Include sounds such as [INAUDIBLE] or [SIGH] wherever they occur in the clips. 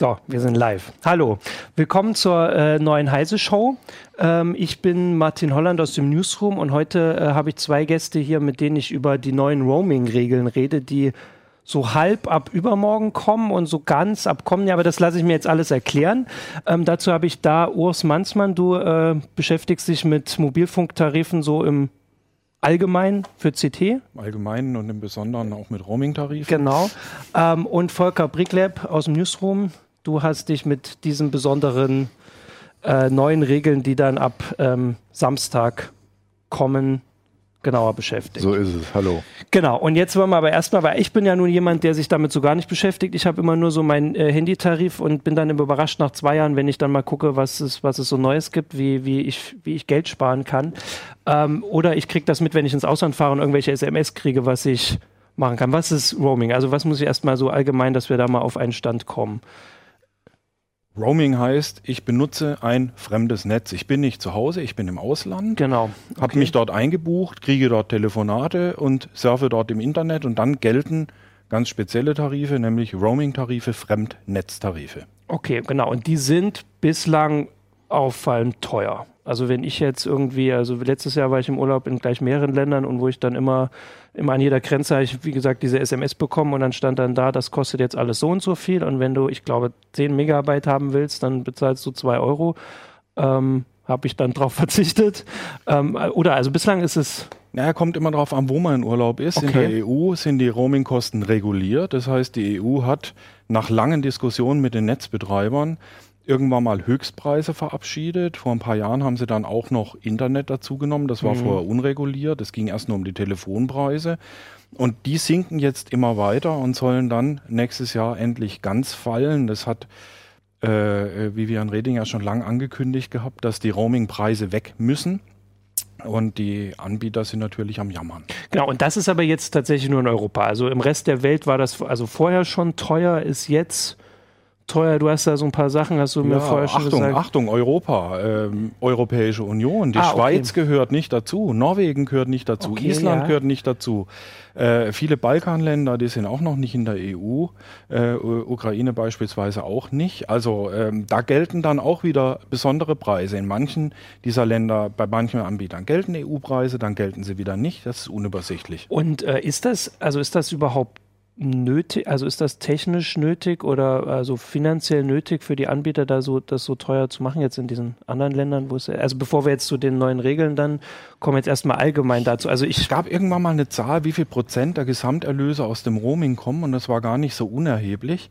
So, wir sind live. Hallo, willkommen zur äh, neuen Heise Show. Ähm, ich bin Martin Holland aus dem Newsroom und heute äh, habe ich zwei Gäste hier, mit denen ich über die neuen Roaming-Regeln rede, die so halb ab übermorgen kommen und so ganz ab kommen. Ja, aber das lasse ich mir jetzt alles erklären. Ähm, dazu habe ich da Urs Manzmann. Du äh, beschäftigst dich mit Mobilfunktarifen so im allgemein für CT. Allgemein und im Besonderen auch mit Roaming-Tarifen. Genau. Ähm, und Volker Bricklab aus dem Newsroom. Du hast dich mit diesen besonderen äh, neuen Regeln, die dann ab ähm, Samstag kommen, genauer beschäftigt. So ist es, hallo. Genau, und jetzt wollen wir aber erstmal, weil ich bin ja nun jemand, der sich damit so gar nicht beschäftigt. Ich habe immer nur so meinen äh, Handytarif und bin dann immer überrascht nach zwei Jahren, wenn ich dann mal gucke, was es, was es so Neues gibt, wie, wie, ich, wie ich Geld sparen kann. Ähm, oder ich kriege das mit, wenn ich ins Ausland fahre und irgendwelche SMS kriege, was ich machen kann. Was ist Roaming? Also was muss ich erstmal so allgemein, dass wir da mal auf einen Stand kommen? Roaming heißt, ich benutze ein fremdes Netz. Ich bin nicht zu Hause, ich bin im Ausland. Genau. Okay. Habe mich dort eingebucht, kriege dort Telefonate und surfe dort im Internet und dann gelten ganz spezielle Tarife, nämlich Roaming-Tarife, Fremdnetztarife. Okay, genau. Und die sind bislang auffallend teuer. Also wenn ich jetzt irgendwie, also letztes Jahr war ich im Urlaub in gleich mehreren Ländern und wo ich dann immer, immer an jeder Grenze habe ich, wie gesagt, diese SMS bekommen und dann stand dann da, das kostet jetzt alles so und so viel und wenn du, ich glaube, 10 Megabyte haben willst, dann bezahlst du 2 Euro. Ähm, habe ich dann drauf [LAUGHS] verzichtet. Ähm, oder also bislang ist es naja, kommt immer darauf an, wo man in Urlaub ist. Okay. In der EU sind die Roamingkosten reguliert. Das heißt, die EU hat nach langen Diskussionen mit den Netzbetreibern irgendwann mal Höchstpreise verabschiedet. Vor ein paar Jahren haben sie dann auch noch Internet dazugenommen. Das war mhm. vorher unreguliert. Es ging erst nur um die Telefonpreise. Und die sinken jetzt immer weiter und sollen dann nächstes Jahr endlich ganz fallen. Das hat äh, Vivian Redinger schon lange angekündigt gehabt, dass die Roamingpreise weg müssen. Und die Anbieter sind natürlich am Jammern. Genau, und das ist aber jetzt tatsächlich nur in Europa. Also im Rest der Welt war das also vorher schon teuer, ist jetzt teuer. Du hast da so ein paar Sachen, hast du ja, mir vorher schon Achtung, gesagt. Achtung, Europa, ähm, Europäische Union. Die ah, Schweiz okay. gehört nicht dazu, Norwegen gehört nicht dazu, okay, Island ja. gehört nicht dazu. Äh, viele Balkanländer, die sind auch noch nicht in der EU, äh, Ukraine beispielsweise auch nicht. Also ähm, da gelten dann auch wieder besondere Preise. In manchen dieser Länder, bei manchen Anbietern gelten EU-Preise, dann gelten sie wieder nicht. Das ist unübersichtlich. Und äh, ist das, also ist das überhaupt nötig, also ist das technisch nötig oder also finanziell nötig für die Anbieter, da so das so teuer zu machen jetzt in diesen anderen Ländern, wo es also bevor wir jetzt zu den neuen Regeln dann kommen jetzt erstmal allgemein dazu. Also ich es gab irgendwann mal eine Zahl, wie viel Prozent der Gesamterlöse aus dem Roaming kommen und das war gar nicht so unerheblich.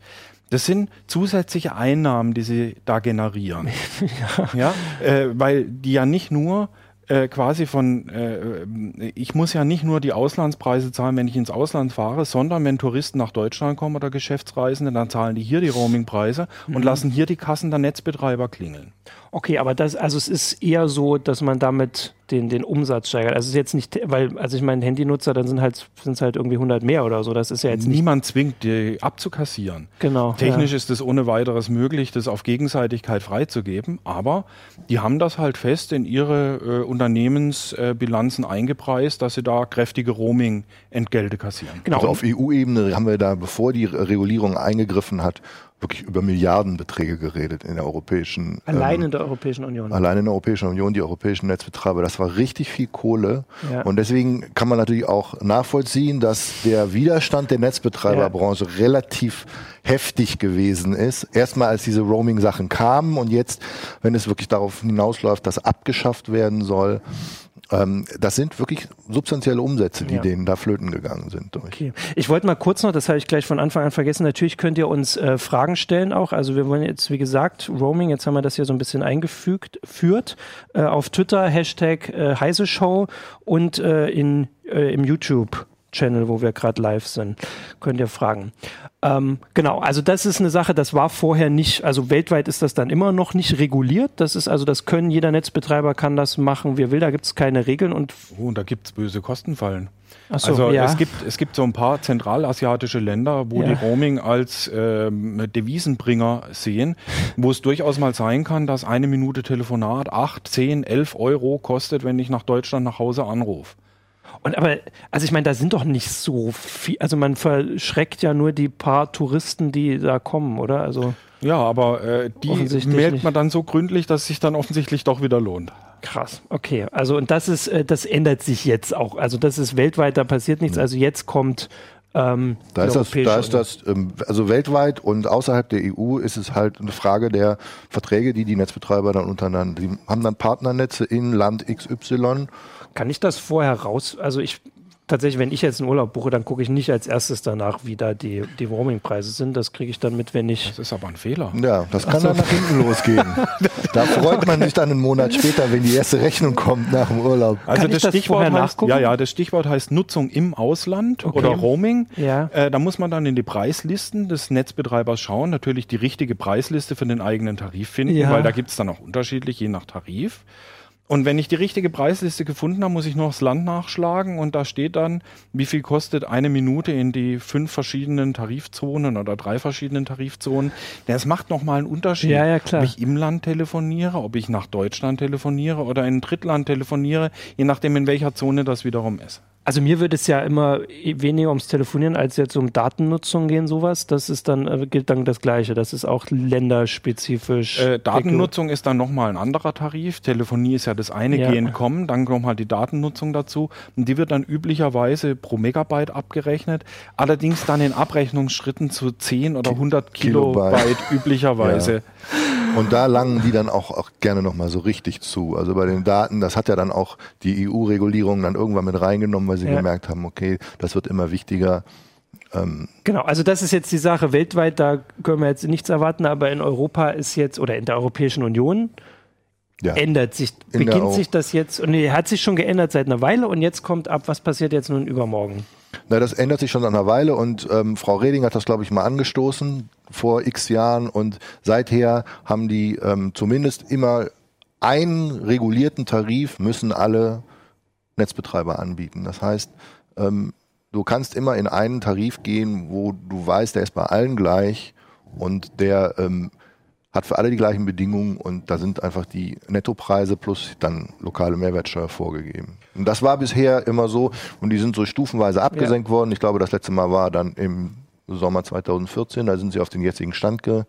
Das sind zusätzliche Einnahmen, die sie da generieren. [LAUGHS] ja, ja äh, weil die ja nicht nur äh, quasi von, äh, ich muss ja nicht nur die Auslandspreise zahlen, wenn ich ins Ausland fahre, sondern wenn Touristen nach Deutschland kommen oder Geschäftsreisende, dann zahlen die hier die Roamingpreise mhm. und lassen hier die Kassen der Netzbetreiber klingeln. Okay, aber das, also es ist eher so, dass man damit den, den Umsatz steigert. Also es ist jetzt nicht, weil, also ich meine, Handynutzer, dann sind halt, sind es halt irgendwie 100 mehr oder so. Das ist ja jetzt Niemand zwingt, die abzukassieren. Genau. Technisch ja. ist es ohne weiteres möglich, das auf Gegenseitigkeit freizugeben, aber die haben das halt fest in ihre äh, Unternehmensbilanzen äh, eingepreist, dass sie da kräftige Roaming-Entgelte kassieren. Genau. Also auf EU-Ebene haben wir da, bevor die Regulierung eingegriffen hat, wirklich über Milliardenbeträge geredet in der Europäischen Allein ähm, in der Europäischen Union. Allein in der Europäischen Union, die europäischen Netzbetreiber. Das war richtig viel Kohle. Ja. Und deswegen kann man natürlich auch nachvollziehen, dass der Widerstand der Netzbetreiberbranche ja. relativ heftig gewesen ist. Erstmal als diese Roaming-Sachen kamen und jetzt, wenn es wirklich darauf hinausläuft, dass abgeschafft werden soll, ähm, das sind wirklich substanzielle Umsätze, die ja. denen da flöten gegangen sind. Durch. Okay. Ich wollte mal kurz noch, das habe ich gleich von Anfang an vergessen, natürlich könnt ihr uns äh, Fragen stellen auch. Also wir wollen jetzt, wie gesagt, Roaming, jetzt haben wir das hier so ein bisschen eingefügt, führt äh, auf Twitter, Hashtag äh, Heise Show und äh, in, äh, im YouTube. Channel, wo wir gerade live sind. Könnt ihr fragen. Ähm, genau, also das ist eine Sache, das war vorher nicht, also weltweit ist das dann immer noch nicht reguliert. Das ist also, das können, jeder Netzbetreiber kann das machen, wie er will, da gibt es keine Regeln und. Oh, und da gibt es böse Kostenfallen. So, also ja. es, gibt, es gibt so ein paar zentralasiatische Länder, wo ja. die Roaming als ähm, Devisenbringer sehen, wo es durchaus mal sein kann, dass eine Minute Telefonat 8, 10, 11 Euro kostet, wenn ich nach Deutschland nach Hause anrufe. Und aber, also ich meine, da sind doch nicht so viel, also man verschreckt ja nur die paar Touristen, die da kommen, oder? Also Ja, aber äh, die meldet man dann so gründlich, dass es sich dann offensichtlich doch wieder lohnt. Krass, okay. Also und das ist, äh, das ändert sich jetzt auch. Also das ist weltweit, da passiert nichts. Also jetzt kommt ähm, da ist das, da ist das, ähm, also weltweit und außerhalb der EU ist es halt eine Frage der Verträge, die die Netzbetreiber dann untereinander, die haben dann Partnernetze in Land XY. Kann ich das vorher raus, also ich tatsächlich, wenn ich jetzt einen Urlaub buche, dann gucke ich nicht als erstes danach, wie da die, die Roaming-Preise sind. Das kriege ich dann mit, wenn ich. Das ist aber ein Fehler. Ja, das kann so. dann nach hinten losgehen. [LAUGHS] da freut man sich dann einen Monat später, wenn die erste Rechnung kommt nach dem Urlaub. Also kann das, das Stichwort heißt, ja, ja, das Stichwort heißt Nutzung im Ausland okay. oder Roaming. Ja. Äh, da muss man dann in die Preislisten des Netzbetreibers schauen, natürlich die richtige Preisliste für den eigenen Tarif finden, ja. weil da gibt es dann auch unterschiedlich, je nach Tarif. Und wenn ich die richtige Preisliste gefunden habe, muss ich noch das Land nachschlagen und da steht dann, wie viel kostet eine Minute in die fünf verschiedenen Tarifzonen oder drei verschiedenen Tarifzonen. Das macht nochmal einen Unterschied, ja, ja, ob ich im Land telefoniere, ob ich nach Deutschland telefoniere oder in ein Drittland telefoniere, je nachdem in welcher Zone das wiederum ist. Also mir würde es ja immer weniger ums Telefonieren als jetzt um Datennutzung gehen, sowas. Das ist dann, äh, gilt dann das Gleiche. Das ist auch länderspezifisch. Äh, Datennutzung ist dann nochmal ein anderer Tarif. Telefonie ist ja das eine, ja. gehen, kommen, dann nochmal die Datennutzung dazu. Und die wird dann üblicherweise pro Megabyte abgerechnet. Allerdings dann in Abrechnungsschritten zu 10 oder 100 Kilobyte, Kilobyte [LAUGHS] üblicherweise. Ja. Und da langen die dann auch, auch gerne nochmal so richtig zu. Also bei den Daten, das hat ja dann auch die EU-Regulierung dann irgendwann mit reingenommen, weil sie ja. gemerkt haben, okay, das wird immer wichtiger. Ähm genau, also das ist jetzt die Sache weltweit, da können wir jetzt nichts erwarten, aber in Europa ist jetzt, oder in der Europäischen Union, ja. ändert sich, in beginnt sich das jetzt, und nee, hat sich schon geändert seit einer Weile und jetzt kommt ab, was passiert jetzt nun übermorgen? Na, das ändert sich schon seit einer Weile und ähm, Frau Reding hat das, glaube ich, mal angestoßen vor x Jahren und seither haben die ähm, zumindest immer einen regulierten Tarif müssen alle Netzbetreiber anbieten. Das heißt, ähm, du kannst immer in einen Tarif gehen, wo du weißt, der ist bei allen gleich und der ähm, hat für alle die gleichen Bedingungen und da sind einfach die Nettopreise plus dann lokale Mehrwertsteuer vorgegeben. Und das war bisher immer so und die sind so stufenweise abgesenkt ja. worden. Ich glaube, das letzte Mal war dann im Sommer 2014, da sind sie auf den jetzigen Stand ge,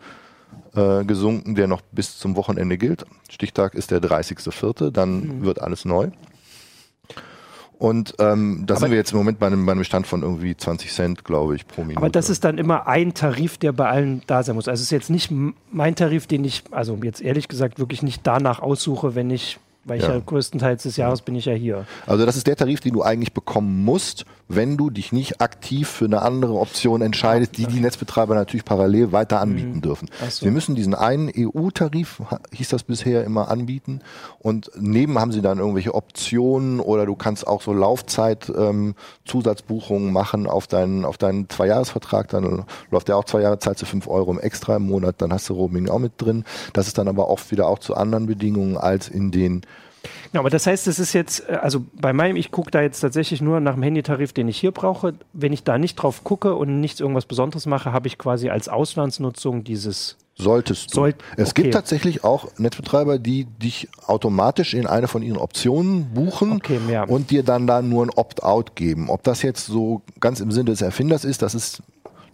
äh, gesunken, der noch bis zum Wochenende gilt. Stichtag ist der 30.04., dann mhm. wird alles neu. Und ähm, da sind wir jetzt im Moment bei einem, bei einem Stand von irgendwie 20 Cent, glaube ich, pro Minute. Aber das ist dann immer ein Tarif, der bei allen da sein muss. Also es ist jetzt nicht mein Tarif, den ich, also jetzt ehrlich gesagt, wirklich nicht danach aussuche, wenn ich weil ich ja. größtenteils des Jahres bin ich ja hier. Also das ist der Tarif, den du eigentlich bekommen musst, wenn du dich nicht aktiv für eine andere Option entscheidest, die die Netzbetreiber natürlich parallel weiter anbieten mhm. dürfen. So. Wir müssen diesen einen EU-Tarif, hieß das bisher, immer anbieten und neben haben sie dann irgendwelche Optionen oder du kannst auch so Laufzeit-Zusatzbuchungen ähm, machen auf deinen, auf deinen Zweijahresvertrag, dann läuft der auch zwei Jahre, zahlst du fünf Euro extra im Monat, dann hast du Roaming auch mit drin. Das ist dann aber oft wieder auch zu anderen Bedingungen als in den ja, aber das heißt, es ist jetzt, äh, also bei meinem, ich gucke da jetzt tatsächlich nur nach dem Handytarif, den ich hier brauche. Wenn ich da nicht drauf gucke und nichts irgendwas Besonderes mache, habe ich quasi als Auslandsnutzung dieses. Solltest du. Soll, es okay. gibt tatsächlich auch Netzbetreiber, die dich automatisch in eine von ihren Optionen buchen okay, und dir dann da nur ein Opt-out geben. Ob das jetzt so ganz im Sinne des Erfinders ist, das ist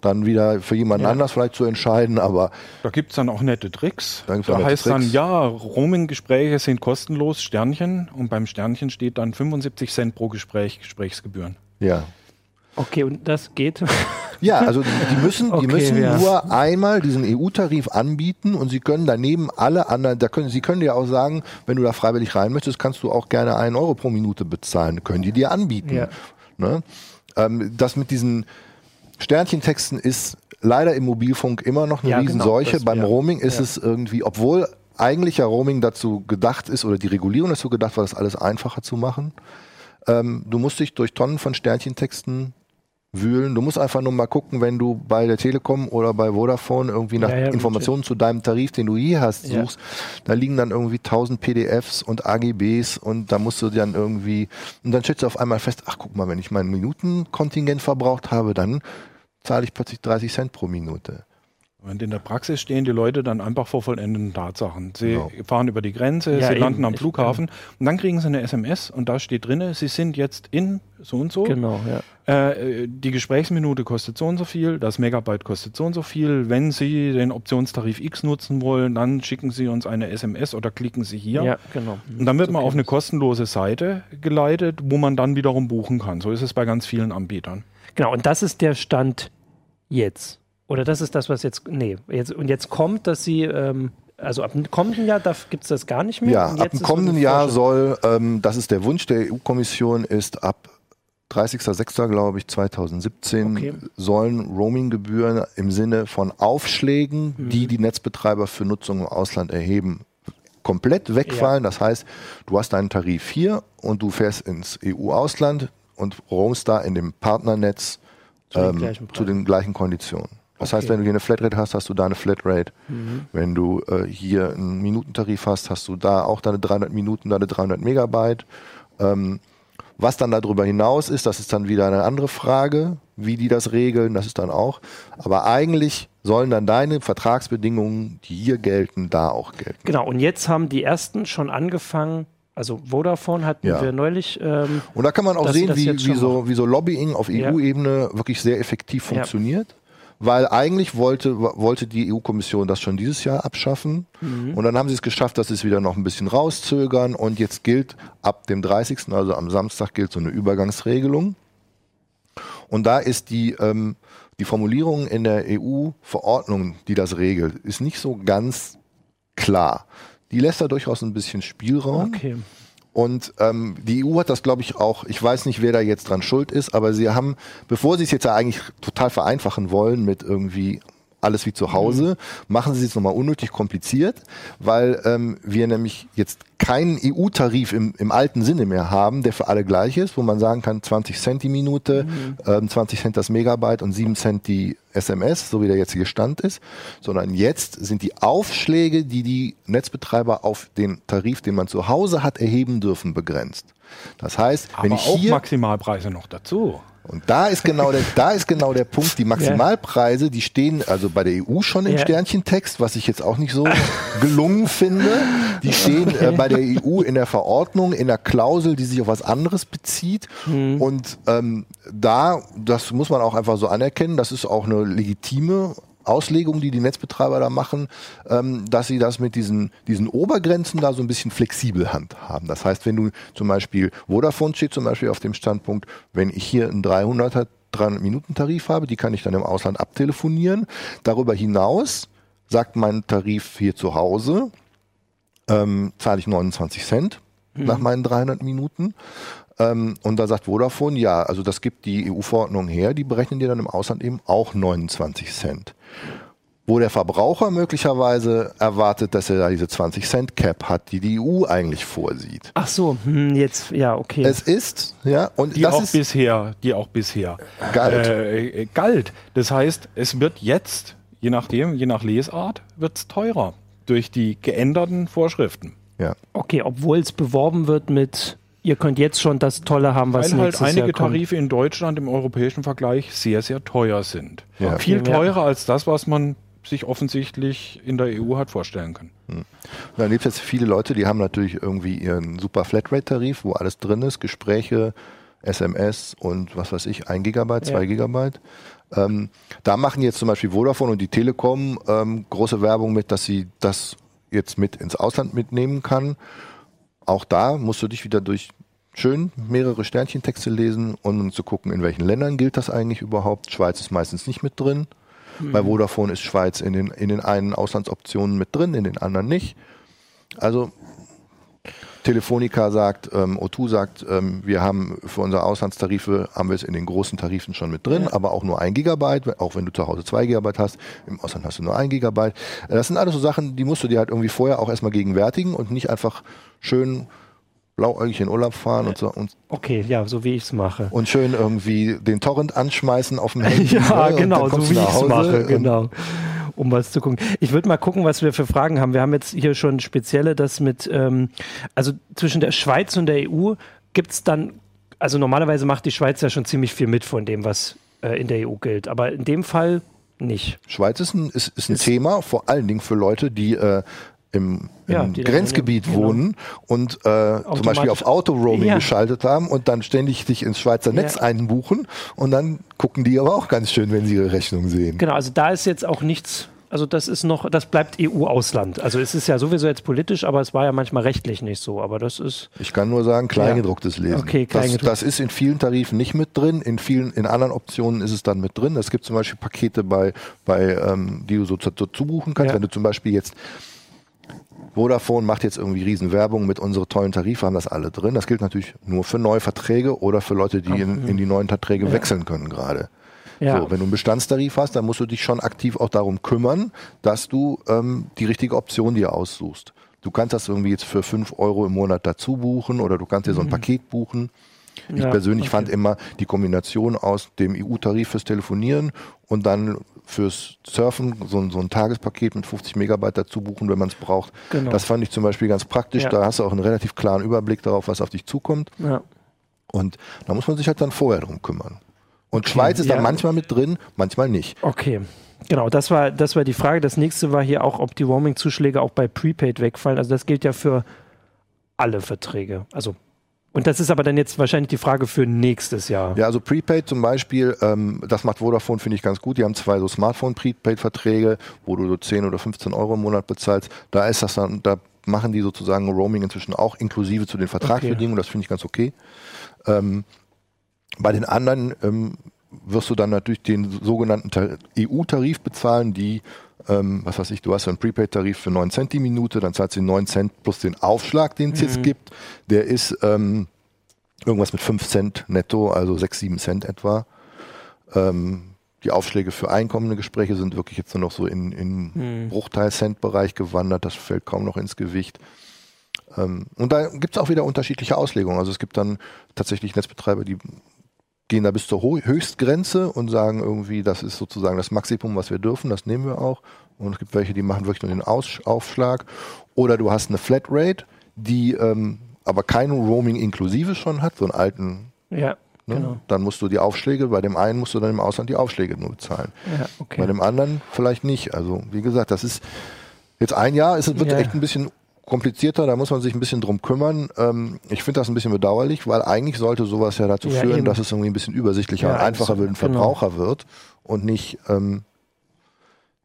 dann wieder für jemanden ja. anders vielleicht zu entscheiden, aber. Da gibt es dann auch nette Tricks. Da, da heißt Tricks. dann, ja, Roaming-Gespräche sind kostenlos, Sternchen, und beim Sternchen steht dann 75 Cent pro Gespräch, Gesprächsgebühren. Ja. Okay, und das geht? [LAUGHS] Ja, also die müssen, okay, die müssen ja. nur einmal diesen EU-Tarif anbieten und sie können daneben alle anderen, da können, sie können dir auch sagen, wenn du da freiwillig rein möchtest, kannst du auch gerne einen Euro pro Minute bezahlen, können die dir anbieten. Ja. Ne? Ähm, das mit diesen Sternchentexten ist leider im Mobilfunk immer noch eine ja, genau, Riesenseuche. Genau, Beim Roaming ist ja. es irgendwie, obwohl eigentlich ja Roaming dazu gedacht ist oder die Regulierung dazu gedacht war, das alles einfacher zu machen. Ähm, du musst dich durch Tonnen von Sternchentexten wühlen. Du musst einfach nur mal gucken, wenn du bei der Telekom oder bei Vodafone irgendwie nach ja, ja, Informationen zu deinem Tarif, den du hier hast, suchst. Ja. Da liegen dann irgendwie 1000 PDFs und AGBs und da musst du dann irgendwie, und dann stellst du auf einmal fest, ach guck mal, wenn ich mein Minutenkontingent verbraucht habe, dann zahle ich plötzlich 30 Cent pro Minute. Und in der Praxis stehen die Leute dann einfach vor vollendeten Tatsachen. Sie genau. fahren über die Grenze, ja, sie eben. landen am Flughafen ich, und dann kriegen sie eine SMS und da steht drin, sie sind jetzt in so und so. Genau, ja. Äh, die Gesprächsminute kostet so und so viel, das Megabyte kostet so und so viel. Wenn Sie den Optionstarif X nutzen wollen, dann schicken Sie uns eine SMS oder klicken Sie hier. Ja, genau. Und dann wird man auf eine kostenlose Seite geleitet, wo man dann wiederum buchen kann. So ist es bei ganz vielen Anbietern. Genau, und das ist der Stand jetzt. Oder das ist das, was jetzt, nee, jetzt, und jetzt kommt, dass sie, ähm, also ab dem kommenden Jahr gibt es das gar nicht mehr. Ja, ab dem kommenden Jahr soll, ähm, das ist der Wunsch der EU-Kommission, ist ab 30.06. glaube ich 2017 okay. sollen Roaming-Gebühren im Sinne von Aufschlägen, mhm. die die Netzbetreiber für Nutzung im Ausland erheben, komplett wegfallen. Ja. Das heißt, du hast deinen Tarif hier und du fährst ins EU-Ausland und roamst da in dem Partnernetz zu, ähm, den, zu den gleichen Konditionen. Das okay. heißt, wenn du hier eine Flatrate hast, hast du da eine Flatrate. Mhm. Wenn du äh, hier einen Minutentarif hast, hast du da auch deine 300 Minuten, deine 300 Megabyte. Ähm, was dann darüber hinaus ist, das ist dann wieder eine andere Frage, wie die das regeln, das ist dann auch. Aber eigentlich sollen dann deine Vertragsbedingungen, die hier gelten, da auch gelten. Genau, und jetzt haben die ersten schon angefangen, also Vodafone hatten ja. wir neulich. Ähm, und da kann man auch sehen, wie, wie, so, wie so Lobbying auf EU-Ebene ja. wirklich sehr effektiv funktioniert. Ja weil eigentlich wollte, wollte die EU-Kommission das schon dieses Jahr abschaffen. Mhm. Und dann haben sie es geschafft, dass sie es wieder noch ein bisschen rauszögern. Und jetzt gilt ab dem 30., also am Samstag, gilt so eine Übergangsregelung. Und da ist die, ähm, die Formulierung in der EU-Verordnung, die das regelt, ist nicht so ganz klar. Die lässt da durchaus ein bisschen Spielraum. Okay. Und ähm, die EU hat das, glaube ich, auch, ich weiß nicht, wer da jetzt dran schuld ist, aber sie haben, bevor sie es jetzt ja eigentlich total vereinfachen wollen mit irgendwie alles wie zu Hause, mhm. machen sie es nochmal unnötig kompliziert, weil ähm, wir nämlich jetzt keinen EU-Tarif im, im alten Sinne mehr haben, der für alle gleich ist, wo man sagen kann, 20 Cent die Minute, mhm. ähm, 20 Cent das Megabyte und 7 Cent die SMS, so wie der jetzige Stand ist, sondern jetzt sind die Aufschläge, die die Netzbetreiber auf den Tarif, den man zu Hause hat, erheben dürfen, begrenzt. Das heißt, Aber wenn ich hier Maximalpreise noch dazu. Und da ist genau der, da ist genau der Punkt. Die [LAUGHS] Maximalpreise, die stehen also bei der EU schon im ja. Sternchentext, was ich jetzt auch nicht so gelungen finde. Die stehen okay. äh, bei der EU in der Verordnung, in der Klausel, die sich auf was anderes bezieht. Mhm. Und ähm, da, das muss man auch einfach so anerkennen, das ist auch eine legitime Auslegung, die die Netzbetreiber da machen, ähm, dass sie das mit diesen, diesen Obergrenzen da so ein bisschen flexibel handhaben. Das heißt, wenn du zum Beispiel, Vodafone steht zum Beispiel auf dem Standpunkt, wenn ich hier einen 300er 300 Minuten Tarif habe, die kann ich dann im Ausland abtelefonieren. Darüber hinaus sagt mein Tarif hier zu Hause, ähm, zahle ich 29 Cent mhm. nach meinen 300 Minuten. Ähm, und da sagt Vodafone, ja, also das gibt die EU-Verordnung her, die berechnen dir dann im Ausland eben auch 29 Cent. Wo der Verbraucher möglicherweise erwartet, dass er da diese 20 Cent Cap hat, die die EU eigentlich vorsieht. Ach so, hm, jetzt, ja, okay. Es ist, ja, und die das auch ist bisher, die auch bisher galt. Äh, äh, galt. Das heißt, es wird jetzt, je nachdem, je nach Lesart, wird es teurer durch die geänderten Vorschriften. Ja. Okay, obwohl es beworben wird mit ihr könnt jetzt schon das Tolle haben, was Weil halt einige Jahr Tarife in Deutschland im europäischen Vergleich sehr, sehr teuer sind. Ja. Viel teurer als das, was man sich offensichtlich in der EU hat vorstellen können. Hm. Dann gibt es jetzt viele Leute, die haben natürlich irgendwie ihren super Flatrate-Tarif, wo alles drin ist, Gespräche, SMS und was weiß ich, ein Gigabyte, zwei ja. Gigabyte. Ähm, da machen jetzt zum Beispiel Vodafone und die Telekom ähm, große Werbung mit, dass sie das jetzt mit ins Ausland mitnehmen kann. Auch da musst du dich wieder durch schön mehrere Sternchentexte lesen um zu gucken, in welchen Ländern gilt das eigentlich überhaupt. Schweiz ist meistens nicht mit drin. Mhm. Bei Vodafone ist Schweiz in den, in den einen Auslandsoptionen mit drin, in den anderen nicht. Also Telefonica sagt, ähm, O2 sagt, ähm, wir haben für unsere Auslandstarife, haben wir es in den großen Tarifen schon mit drin, ja. aber auch nur ein Gigabyte, auch wenn du zu Hause zwei Gigabyte hast, im Ausland hast du nur ein Gigabyte. Das sind alles so Sachen, die musst du dir halt irgendwie vorher auch erstmal gegenwärtigen und nicht einfach schön blauäugig in Urlaub fahren und so. Und okay, ja, so wie ich es mache. Und schön irgendwie den Torrent anschmeißen auf dem Handy. [LAUGHS] ja, ne? genau, so wie ich es mache, genau um was zu gucken. Ich würde mal gucken, was wir für Fragen haben. Wir haben jetzt hier schon spezielle, das mit, ähm, also zwischen der Schweiz und der EU gibt es dann, also normalerweise macht die Schweiz ja schon ziemlich viel mit von dem, was äh, in der EU gilt. Aber in dem Fall nicht. Schweiz ist ein, ist, ist ein ist Thema, vor allen Dingen für Leute, die äh, im, ja, im Grenzgebiet genau. wohnen und äh, zum Beispiel auf Autoroaming ja. geschaltet haben und dann ständig sich ins Schweizer Netz ja. einbuchen und dann gucken die aber auch ganz schön, wenn sie ihre Rechnung sehen. Genau, also da ist jetzt auch nichts also das ist noch, das bleibt EU-Ausland. Also es ist ja sowieso jetzt politisch, aber es war ja manchmal rechtlich nicht so. Aber das ist. Ich kann nur sagen, kleingedrucktes ja. Lesen. Okay, kleingedruckt. das, das ist in vielen Tarifen nicht mit drin. In vielen, in anderen Optionen ist es dann mit drin. Es gibt zum Beispiel Pakete bei, bei ähm, die du so dazu buchen kannst. Ja. Wenn du zum Beispiel jetzt Vodafone macht jetzt irgendwie Riesenwerbung mit unseren tollen Tarifen, haben das alle drin. Das gilt natürlich nur für neue Verträge oder für Leute, die in, in die neuen Verträge ja. wechseln können gerade. Ja. So, wenn du einen Bestandstarif hast, dann musst du dich schon aktiv auch darum kümmern, dass du ähm, die richtige Option dir aussuchst. Du kannst das irgendwie jetzt für 5 Euro im Monat dazu buchen oder du kannst dir so ein mhm. Paket buchen. Ich ja, persönlich okay. fand immer die Kombination aus dem EU-Tarif fürs Telefonieren und dann fürs Surfen so, so, ein Tagespaket mit 50 Megabyte dazu buchen, wenn man es braucht. Genau. Das fand ich zum Beispiel ganz praktisch. Ja. Da hast du auch einen relativ klaren Überblick darauf, was auf dich zukommt. Ja. Und da muss man sich halt dann vorher drum kümmern. Und okay, Schweiz ist ja. da manchmal mit drin, manchmal nicht. Okay. Genau, das war, das war die Frage. Das nächste war hier auch, ob die Roaming-Zuschläge auch bei Prepaid wegfallen. Also das gilt ja für alle Verträge. Also und das ist aber dann jetzt wahrscheinlich die Frage für nächstes Jahr. Ja, also Prepaid zum Beispiel, ähm, das macht Vodafone, finde ich ganz gut. Die haben zwei so Smartphone-Prepaid-Verträge, wo du so 10 oder 15 Euro im Monat bezahlst. Da ist das dann, da machen die sozusagen Roaming inzwischen auch inklusive zu den Vertragsbedingungen. Okay. Das finde ich ganz okay. Ähm, bei den anderen ähm, wirst du dann natürlich den sogenannten EU-Tarif bezahlen, die, ähm, was weiß ich, du hast einen Prepaid-Tarif für 9 Cent die Minute, dann zahlst du 9 Cent plus den Aufschlag, den es mhm. jetzt gibt. Der ist ähm, irgendwas mit 5 Cent netto, also 6, 7 Cent etwa. Ähm, die Aufschläge für einkommende Gespräche sind wirklich jetzt nur noch so in, in mhm. Bruchteil-Cent-Bereich gewandert, das fällt kaum noch ins Gewicht. Ähm, und da gibt es auch wieder unterschiedliche Auslegungen. Also es gibt dann tatsächlich Netzbetreiber, die gehen da bis zur Höchstgrenze und sagen irgendwie, das ist sozusagen das Maximum, was wir dürfen, das nehmen wir auch. Und es gibt welche, die machen wirklich nur den Aus Aufschlag. Oder du hast eine Flatrate, die ähm, aber kein Roaming inklusive schon hat, so einen alten. Ja. Ne? Genau. Dann musst du die Aufschläge, bei dem einen musst du dann im Ausland die Aufschläge nur bezahlen. Ja, okay. Bei dem anderen vielleicht nicht. Also wie gesagt, das ist jetzt ein Jahr, es wird ja. echt ein bisschen komplizierter, da muss man sich ein bisschen drum kümmern. Ähm, ich finde das ein bisschen bedauerlich, weil eigentlich sollte sowas ja dazu ja, führen, eben. dass es irgendwie ein bisschen übersichtlicher ja, und einfacher wird, ein genau. Verbraucher genau. wird und nicht ähm,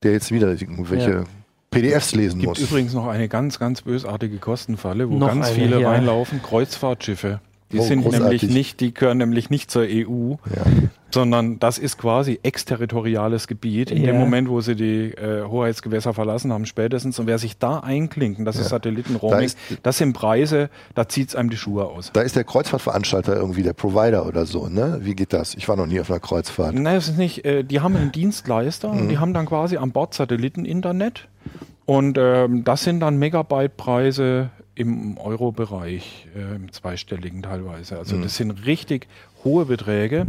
der jetzt wieder irgendwelche ja. PDFs lesen gibt muss. Es gibt übrigens noch eine ganz, ganz bösartige Kostenfalle, wo noch ganz eine, viele reinlaufen, Kreuzfahrtschiffe. Die oh, sind großartig. nämlich nicht, die gehören nämlich nicht zur EU, ja. Sondern das ist quasi exterritoriales Gebiet. In ja. dem Moment, wo sie die äh, Hoheitsgewässer verlassen haben, spätestens. Und wer sich da einklinken, das ja. ist Satellitenroaming, da das sind Preise, da zieht's einem die Schuhe aus. Da ist der Kreuzfahrtveranstalter irgendwie der Provider oder so, ne? Wie geht das? Ich war noch nie auf einer Kreuzfahrt. Nein, das ist nicht. Äh, die haben einen Dienstleister mhm. und die haben dann quasi an Bord Satelliteninternet. Und ähm, das sind dann Megabyte-Preise im Euro-Bereich, äh, im zweistelligen teilweise. Also mhm. das sind richtig hohe Beträge.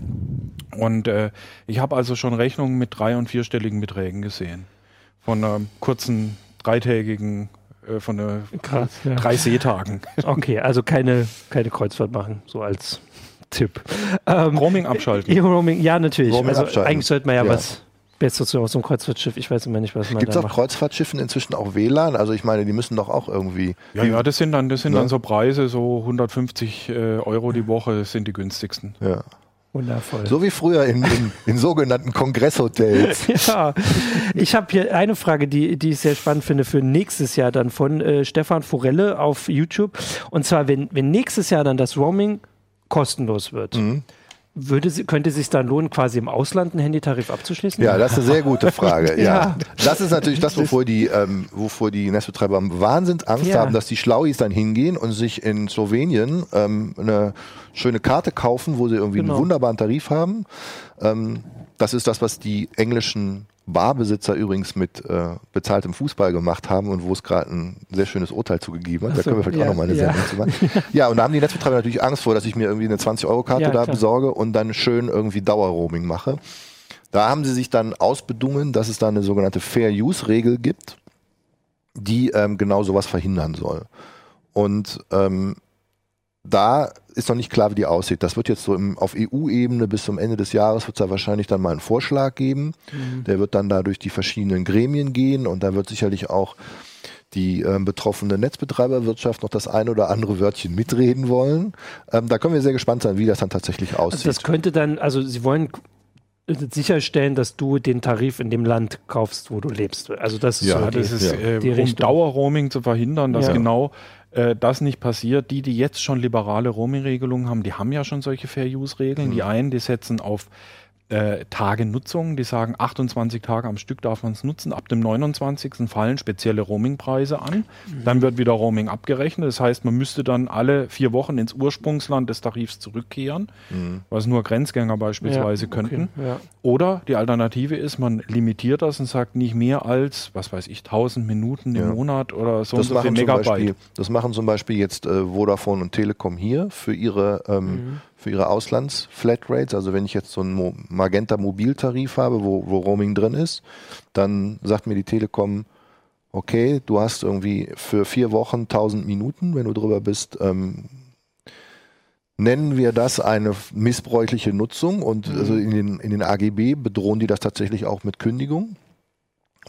Und äh, ich habe also schon Rechnungen mit drei- und vierstelligen Beträgen gesehen. Von einer kurzen, dreitägigen, äh, von einer Krass, ja. drei Seetagen. [LAUGHS] Okay, also keine, keine Kreuzfahrt machen, so als Tipp. Ähm, Roaming abschalten. Roaming, [LAUGHS] ja, natürlich. Roaming also abschalten. eigentlich sollte man ja, ja. was Besser so aus einem Kreuzfahrtschiff, ich weiß immer nicht, was man Gibt es auf Kreuzfahrtschiffen inzwischen auch WLAN? Also ich meine, die müssen doch auch irgendwie. Ja, ja, das sind dann, das sind ne? dann so Preise, so 150 äh, Euro die Woche sind die günstigsten. Ja. Wundervoll. So wie früher in, in, in sogenannten Kongresshotels. [LAUGHS] ja, ich habe hier eine Frage, die, die ich sehr spannend finde für nächstes Jahr dann von äh, Stefan Forelle auf YouTube. Und zwar, wenn, wenn nächstes Jahr dann das Roaming kostenlos wird. Mhm würde, könnte es sich dann lohnen, quasi im Ausland einen Handytarif abzuschließen? Ja, das ist eine sehr gute Frage. [LAUGHS] ja. ja. Das ist natürlich das, wovor die, ähm, wovor die Netzbetreiber Wahnsinns Angst ja. haben, dass die Schlauis dann hingehen und sich in Slowenien ähm, eine schöne Karte kaufen, wo sie irgendwie genau. einen wunderbaren Tarif haben. Ähm, das ist das, was die englischen Barbesitzer übrigens mit äh, bezahltem Fußball gemacht haben und wo es gerade ein sehr schönes Urteil zugegeben hat. So, da können wir vielleicht ja, auch nochmal eine ja. Sendung zu machen. [LAUGHS] ja, und da haben die Netzbetreiber natürlich Angst vor, dass ich mir irgendwie eine 20-Euro-Karte ja, da klar. besorge und dann schön irgendwie Dauerroaming mache. Da haben sie sich dann ausbedungen, dass es da eine sogenannte Fair-Use-Regel gibt, die ähm, genau sowas verhindern soll. Und ähm, da ist noch nicht klar, wie die aussieht. Das wird jetzt so im, auf EU-Ebene bis zum Ende des Jahres wird es da wahrscheinlich dann mal einen Vorschlag geben. Mhm. Der wird dann da durch die verschiedenen Gremien gehen und da wird sicherlich auch die äh, betroffene Netzbetreiberwirtschaft noch das ein oder andere Wörtchen mitreden wollen. Ähm, da können wir sehr gespannt sein, wie das dann tatsächlich aussieht. Also das könnte dann, also Sie wollen sicherstellen, dass du den Tarif in dem Land kaufst, wo du lebst. Also das ist ja, so das die, ist, äh, die um Dauerroaming zu verhindern, dass ja. genau äh, das nicht passiert. Die, die jetzt schon liberale Roaming-Regelungen haben, die haben ja schon solche Fair-Use-Regeln. Mhm. Die einen, die setzen auf äh, Tage Nutzung. Die sagen, 28 Tage am Stück darf man es nutzen. Ab dem 29. fallen spezielle Roamingpreise an. Mhm. Dann wird wieder Roaming abgerechnet. Das heißt, man müsste dann alle vier Wochen ins Ursprungsland des Tarifs zurückkehren, mhm. was nur Grenzgänger beispielsweise ja, könnten. Okay, ja. Oder die Alternative ist, man limitiert das und sagt nicht mehr als, was weiß ich, 1000 Minuten im ja. Monat oder so das und so viel Megabyte. Beispiel, das machen zum Beispiel jetzt äh, Vodafone und Telekom hier für ihre ähm, mhm für ihre Auslands-Flatrates. Also wenn ich jetzt so einen Magenta Mobiltarif habe, wo, wo Roaming drin ist, dann sagt mir die Telekom, okay, du hast irgendwie für vier Wochen 1000 Minuten, wenn du drüber bist, ähm, nennen wir das eine missbräuchliche Nutzung und mhm. also in den, in den AGB bedrohen die das tatsächlich auch mit Kündigung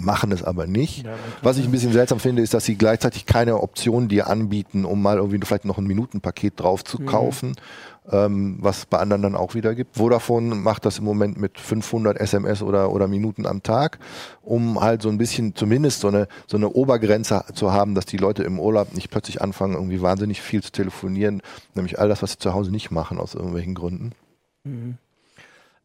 machen es aber nicht. Ja, Was ich ein bisschen seltsam finde, ist, dass sie gleichzeitig keine Option dir anbieten, um mal irgendwie vielleicht noch ein Minutenpaket drauf zu mhm. kaufen, mhm. ähm, was bei anderen dann auch wieder gibt. Vodafone macht das im Moment mit 500 SMS oder, oder Minuten am Tag, um halt so ein bisschen zumindest so eine, so eine Obergrenze zu haben, dass die Leute im Urlaub nicht plötzlich anfangen, irgendwie wahnsinnig viel zu telefonieren, nämlich all das, was sie zu Hause nicht machen aus irgendwelchen Gründen. Mhm.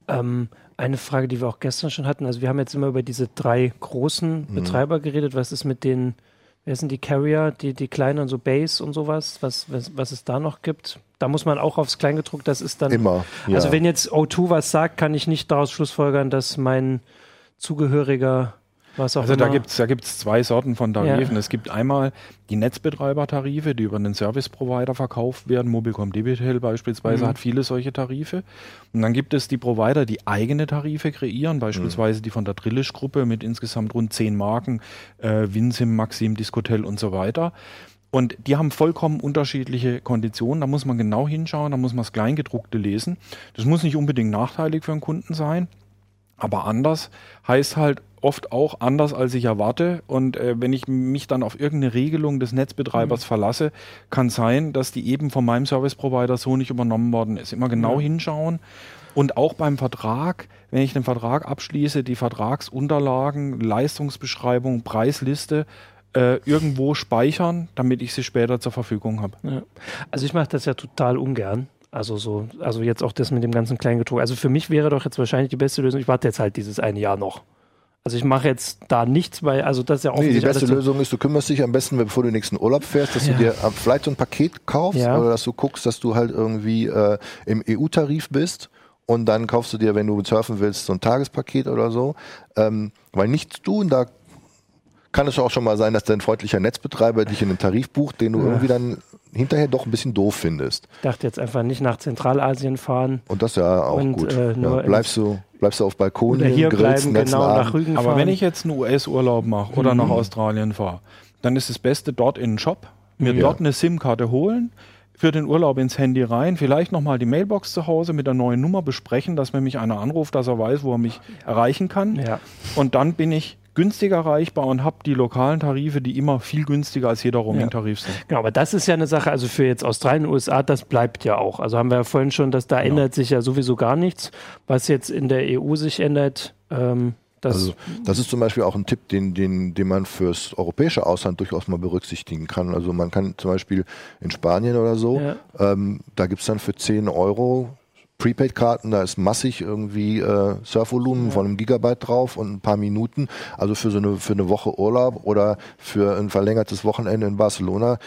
Ähm, eine Frage, die wir auch gestern schon hatten. Also wir haben jetzt immer über diese drei großen mhm. Betreiber geredet. Was ist mit den, wer sind die Carrier, die, die kleinen, so Base und sowas, was, was, was es da noch gibt? Da muss man auch aufs Kleingedruckt, das ist dann. Immer. Ja. Also wenn jetzt O2 was sagt, kann ich nicht daraus schlussfolgern, dass mein zugehöriger also immer. da gibt es da gibt's zwei Sorten von Tarifen. Ja. Es gibt einmal die Netzbetreibertarife, die über einen Service Provider verkauft werden. Mobilcom Debitel beispielsweise mhm. hat viele solche Tarife. Und dann gibt es die Provider, die eigene Tarife kreieren, beispielsweise mhm. die von der Drillisch-Gruppe mit insgesamt rund zehn Marken, äh, Winsim, Maxim, Discotel und so weiter. Und die haben vollkommen unterschiedliche Konditionen. Da muss man genau hinschauen, da muss man das Kleingedruckte lesen. Das muss nicht unbedingt nachteilig für einen Kunden sein. Aber anders heißt halt oft auch anders, als ich erwarte. Und äh, wenn ich mich dann auf irgendeine Regelung des Netzbetreibers mhm. verlasse, kann sein, dass die eben von meinem Service Provider so nicht übernommen worden ist. Immer genau mhm. hinschauen. Und auch beim Vertrag, wenn ich den Vertrag abschließe, die Vertragsunterlagen, Leistungsbeschreibung, Preisliste äh, irgendwo speichern, damit ich sie später zur Verfügung habe. Ja. Also ich mache das ja total ungern. Also so, also jetzt auch das mit dem ganzen Kleingedruck. Also für mich wäre doch jetzt wahrscheinlich die beste Lösung, ich warte jetzt halt dieses eine Jahr noch. Also ich mache jetzt da nichts, weil, also das ist ja auch nee, Die beste Lösung ist, du kümmerst dich am besten, bevor du den nächsten Urlaub fährst, dass ja. du dir vielleicht so ein Paket kaufst ja. oder dass du guckst, dass du halt irgendwie äh, im EU-Tarif bist und dann kaufst du dir, wenn du surfen willst, so ein Tagespaket oder so. Ähm, weil nichts tun, da kann es auch schon mal sein, dass dein freundlicher Netzbetreiber dich in einen Tarif bucht, den du ja. irgendwie dann hinterher doch ein bisschen doof findest. Ich dachte jetzt einfach nicht nach Zentralasien fahren. Und das ja auch und, gut. Äh, ja, bleibst du bleibst du auf Balkon oder hier bleiben, genau nach Rügen Aber wenn ich jetzt einen US-Urlaub mache oder mhm. nach Australien fahre, dann ist das Beste dort in den Shop, mir ja. dort eine SIM-Karte holen, für den Urlaub ins Handy rein, vielleicht nochmal die Mailbox zu Hause mit der neuen Nummer besprechen, dass wenn mich einer anruft, dass er weiß, wo er mich erreichen kann. Ja. Und dann bin ich günstig erreichbar und habe die lokalen Tarife, die immer viel günstiger als jeder Roaming-Tarif sind. Genau, aber das ist ja eine Sache, also für jetzt Australien, USA, das bleibt ja auch. Also haben wir ja vorhin schon, dass da genau. ändert sich ja sowieso gar nichts. Was jetzt in der EU sich ändert, ähm, das, also, das ist zum Beispiel auch ein Tipp, den, den, den man fürs europäische Ausland durchaus mal berücksichtigen kann. Also man kann zum Beispiel in Spanien oder so, ja. ähm, da gibt es dann für 10 Euro Prepaid-Karten, da ist massig irgendwie äh, Surfvolumen ja. von einem Gigabyte drauf und ein paar Minuten. Also für so eine, für eine Woche Urlaub oder für ein verlängertes Wochenende in Barcelona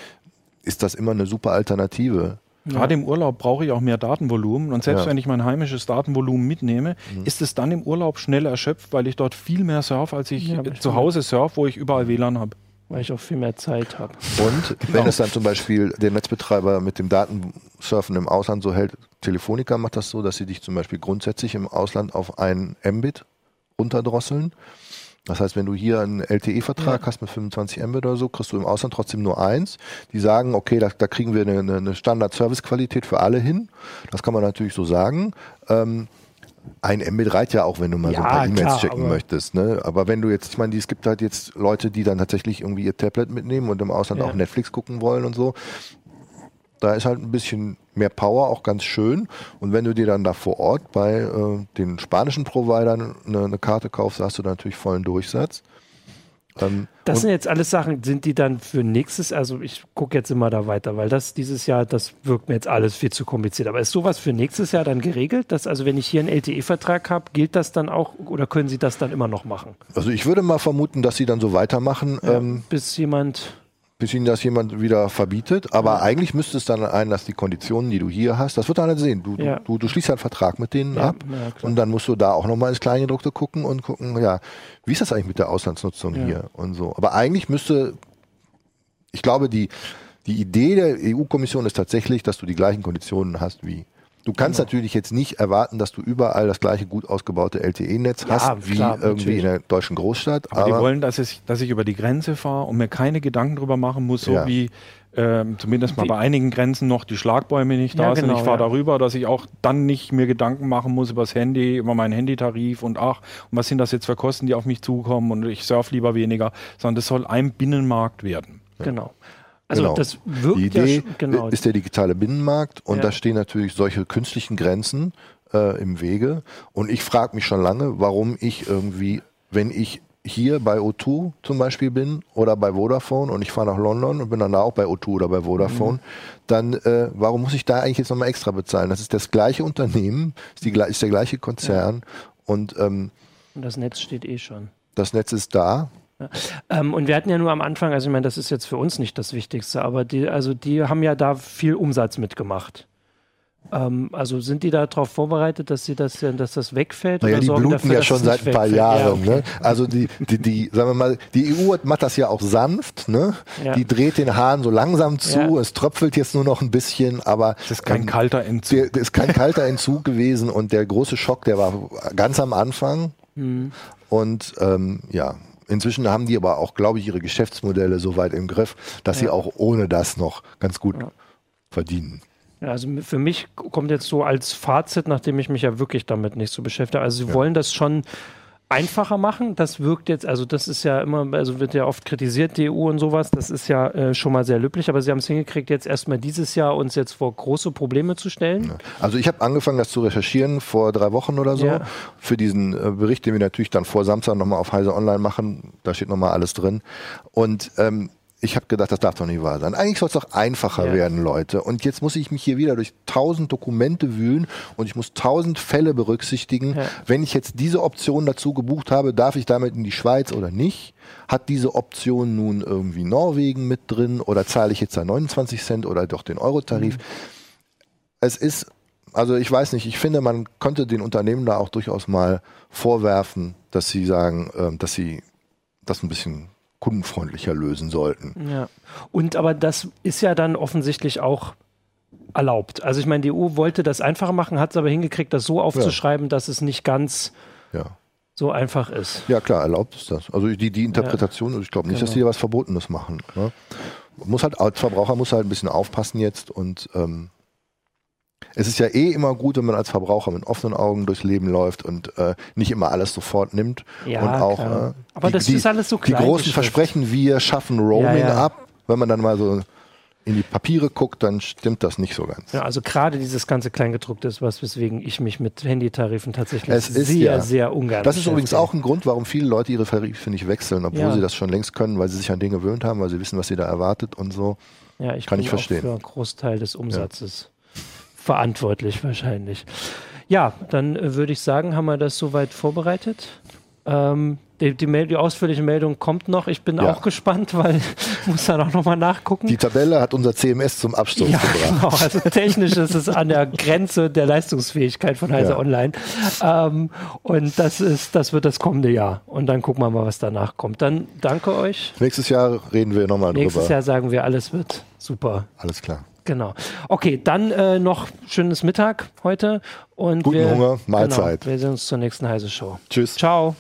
ist das immer eine super Alternative. Ja. Gerade im Urlaub brauche ich auch mehr Datenvolumen und selbst ja. wenn ich mein heimisches Datenvolumen mitnehme, mhm. ist es dann im Urlaub schnell erschöpft, weil ich dort viel mehr surfe, als ich ja, zu Hause surfe, wo ich überall WLAN habe weil ich auch viel mehr Zeit habe. Und genau. wenn es dann zum Beispiel der Netzbetreiber mit dem Datensurfen im Ausland so hält, Telefonica macht das so, dass sie dich zum Beispiel grundsätzlich im Ausland auf ein Mbit runterdrosseln. Das heißt, wenn du hier einen LTE-Vertrag ja. hast mit 25 Mbit oder so, kriegst du im Ausland trotzdem nur eins. Die sagen, okay, da, da kriegen wir eine, eine Standard-Service-Qualität für alle hin. Das kann man natürlich so sagen. Ähm, ein Mbit reicht ja auch, wenn du mal ja, so ein paar E-Mails checken möchtest. Ne? Aber wenn du jetzt, ich meine, es gibt halt jetzt Leute, die dann tatsächlich irgendwie ihr Tablet mitnehmen und im Ausland ja. auch Netflix gucken wollen und so. Da ist halt ein bisschen mehr Power auch ganz schön. Und wenn du dir dann da vor Ort bei äh, den spanischen Providern eine, eine Karte kaufst, hast du natürlich vollen Durchsatz. Ähm, das sind jetzt alles Sachen, sind die dann für nächstes, also ich gucke jetzt immer da weiter, weil das dieses Jahr, das wirkt mir jetzt alles viel zu kompliziert. Aber ist sowas für nächstes Jahr dann geregelt? Dass also wenn ich hier einen LTE-Vertrag habe, gilt das dann auch oder können Sie das dann immer noch machen? Also ich würde mal vermuten, dass Sie dann so weitermachen. Ja, ähm, bis jemand bis ihnen das jemand wieder verbietet. Aber ja. eigentlich müsste es dann ein, dass die Konditionen, die du hier hast, das wird einer sehen. Du, ja. du, du, schließt einen Vertrag mit denen ja, ab und dann musst du da auch nochmal ins Kleingedruckte gucken und gucken, ja, wie ist das eigentlich mit der Auslandsnutzung hier und so. Aber eigentlich müsste, ich glaube, die, die Idee der EU-Kommission ist tatsächlich, dass du die gleichen Konditionen hast wie Du kannst genau. natürlich jetzt nicht erwarten, dass du überall das gleiche gut ausgebaute LTE-Netz ja, hast, wie klar, irgendwie natürlich. in der deutschen Großstadt. Aber, aber, die wollen, dass ich, dass ich über die Grenze fahre und mir keine Gedanken darüber machen muss, so ja. wie ähm, zumindest mal die, bei einigen Grenzen noch die Schlagbäume nicht da ja, sind. Genau, ich fahre darüber, dass ich auch dann nicht mir Gedanken machen muss über das Handy, über meinen Handytarif und ach, und was sind das jetzt für Kosten, die auf mich zukommen und ich surfe lieber weniger, sondern das soll ein Binnenmarkt werden. Genau. Also genau. das wirkt Die Idee ja genau. ist der digitale Binnenmarkt und ja. da stehen natürlich solche künstlichen Grenzen äh, im Wege. Und ich frage mich schon lange, warum ich irgendwie, wenn ich hier bei O2 zum Beispiel bin oder bei Vodafone und ich fahre nach London und bin dann da auch bei O2 oder bei Vodafone, mhm. dann äh, warum muss ich da eigentlich jetzt nochmal extra bezahlen? Das ist das gleiche Unternehmen, ist, die, ist der gleiche Konzern ja. und, ähm, und das Netz steht eh schon. Das Netz ist da ähm, und wir hatten ja nur am Anfang, also ich meine, das ist jetzt für uns nicht das Wichtigste, aber die, also die haben ja da viel Umsatz mitgemacht. Ähm, also sind die darauf vorbereitet, dass sie das, dass das wegfällt? Naja, die bluten dafür, ja schon seit ein paar Jahren. Ja, okay. ne? Also die, die, die, sagen wir mal, die EU macht das ja auch sanft. Ne? Ja. Die dreht den Hahn so langsam zu. Ja. Es tröpfelt jetzt nur noch ein bisschen, aber das ist kein ähm, kalter Entzug. Der, das ist kein kalter Entzug [LAUGHS] gewesen und der große Schock, der war ganz am Anfang. Mhm. Und ähm, ja, Inzwischen haben die aber auch, glaube ich, ihre Geschäftsmodelle so weit im Griff, dass ja. sie auch ohne das noch ganz gut ja. verdienen. Ja, also für mich kommt jetzt so als Fazit, nachdem ich mich ja wirklich damit nicht so beschäftige. Also sie wollen das schon einfacher machen. Das wirkt jetzt, also das ist ja immer, also wird ja oft kritisiert, die EU und sowas. Das ist ja äh, schon mal sehr löblich, aber sie haben es hingekriegt, jetzt erstmal dieses Jahr uns jetzt vor große Probleme zu stellen. Also ich habe angefangen, das zu recherchieren vor drei Wochen oder so, ja. für diesen äh, Bericht, den wir natürlich dann vor Samstag nochmal auf Heise Online machen. Da steht nochmal alles drin. Und ähm, ich habe gedacht, das darf doch nicht wahr sein. Eigentlich soll es doch einfacher ja. werden, Leute. Und jetzt muss ich mich hier wieder durch tausend Dokumente wühlen und ich muss tausend Fälle berücksichtigen. Ja. Wenn ich jetzt diese Option dazu gebucht habe, darf ich damit in die Schweiz oder nicht? Hat diese Option nun irgendwie Norwegen mit drin oder zahle ich jetzt da 29 Cent oder doch den Eurotarif? Mhm. Es ist, also ich weiß nicht, ich finde, man könnte den Unternehmen da auch durchaus mal vorwerfen, dass sie sagen, äh, dass sie das ein bisschen kundenfreundlicher lösen sollten. Ja. Und aber das ist ja dann offensichtlich auch erlaubt. Also ich meine, die EU wollte das einfacher machen, hat es aber hingekriegt, das so aufzuschreiben, ja. dass es nicht ganz ja. so einfach ist. Ja klar, erlaubt ist das. Also die, die Interpretation, ja. ich glaube nicht, genau. dass die da was Verbotenes machen. Ne? Muss halt, als Verbraucher muss halt ein bisschen aufpassen jetzt und ähm, es ist ja eh immer gut, wenn man als Verbraucher mit offenen Augen durchs Leben läuft und äh, nicht immer alles sofort nimmt. Ja, und auch äh, aber die, das ist alles so klein. Die großen Versprechen, wir schaffen Roaming ja, ja. ab, wenn man dann mal so in die Papiere guckt, dann stimmt das nicht so ganz. Ja, also gerade dieses ganze Kleingedruckte ist was, weswegen ich mich mit Handytarifen tatsächlich es sehr, ja. sehr ungern Das ist übrigens auch ein Grund, warum viele Leute ihre Tarife nicht wechseln, obwohl ja. sie das schon längst können, weil sie sich an den gewöhnt haben, weil sie wissen, was sie da erwartet und so. Ja, ich kann ich verstehen. für einen Großteil des Umsatzes verantwortlich wahrscheinlich. Ja, dann äh, würde ich sagen, haben wir das soweit vorbereitet. Ähm, die, die, Mail, die, ausführliche Meldung kommt noch. Ich bin ja. auch gespannt, weil ich [LAUGHS] muss dann auch nochmal nachgucken. Die Tabelle hat unser CMS zum Absturz ja, gebracht. Genau. Also technisch ist es an der Grenze der Leistungsfähigkeit von Heise ja. Online. Ähm, und das ist, das wird das kommende Jahr. Und dann gucken wir mal, was danach kommt. Dann danke euch. Nächstes Jahr reden wir nochmal drüber. Nächstes Jahr sagen wir, alles wird super. Alles klar. Genau. Okay, dann äh, noch schönes Mittag heute. Und Guten wir, Hunger, Mahlzeit. Genau, wir sehen uns zur nächsten Heise Show. Tschüss. Ciao.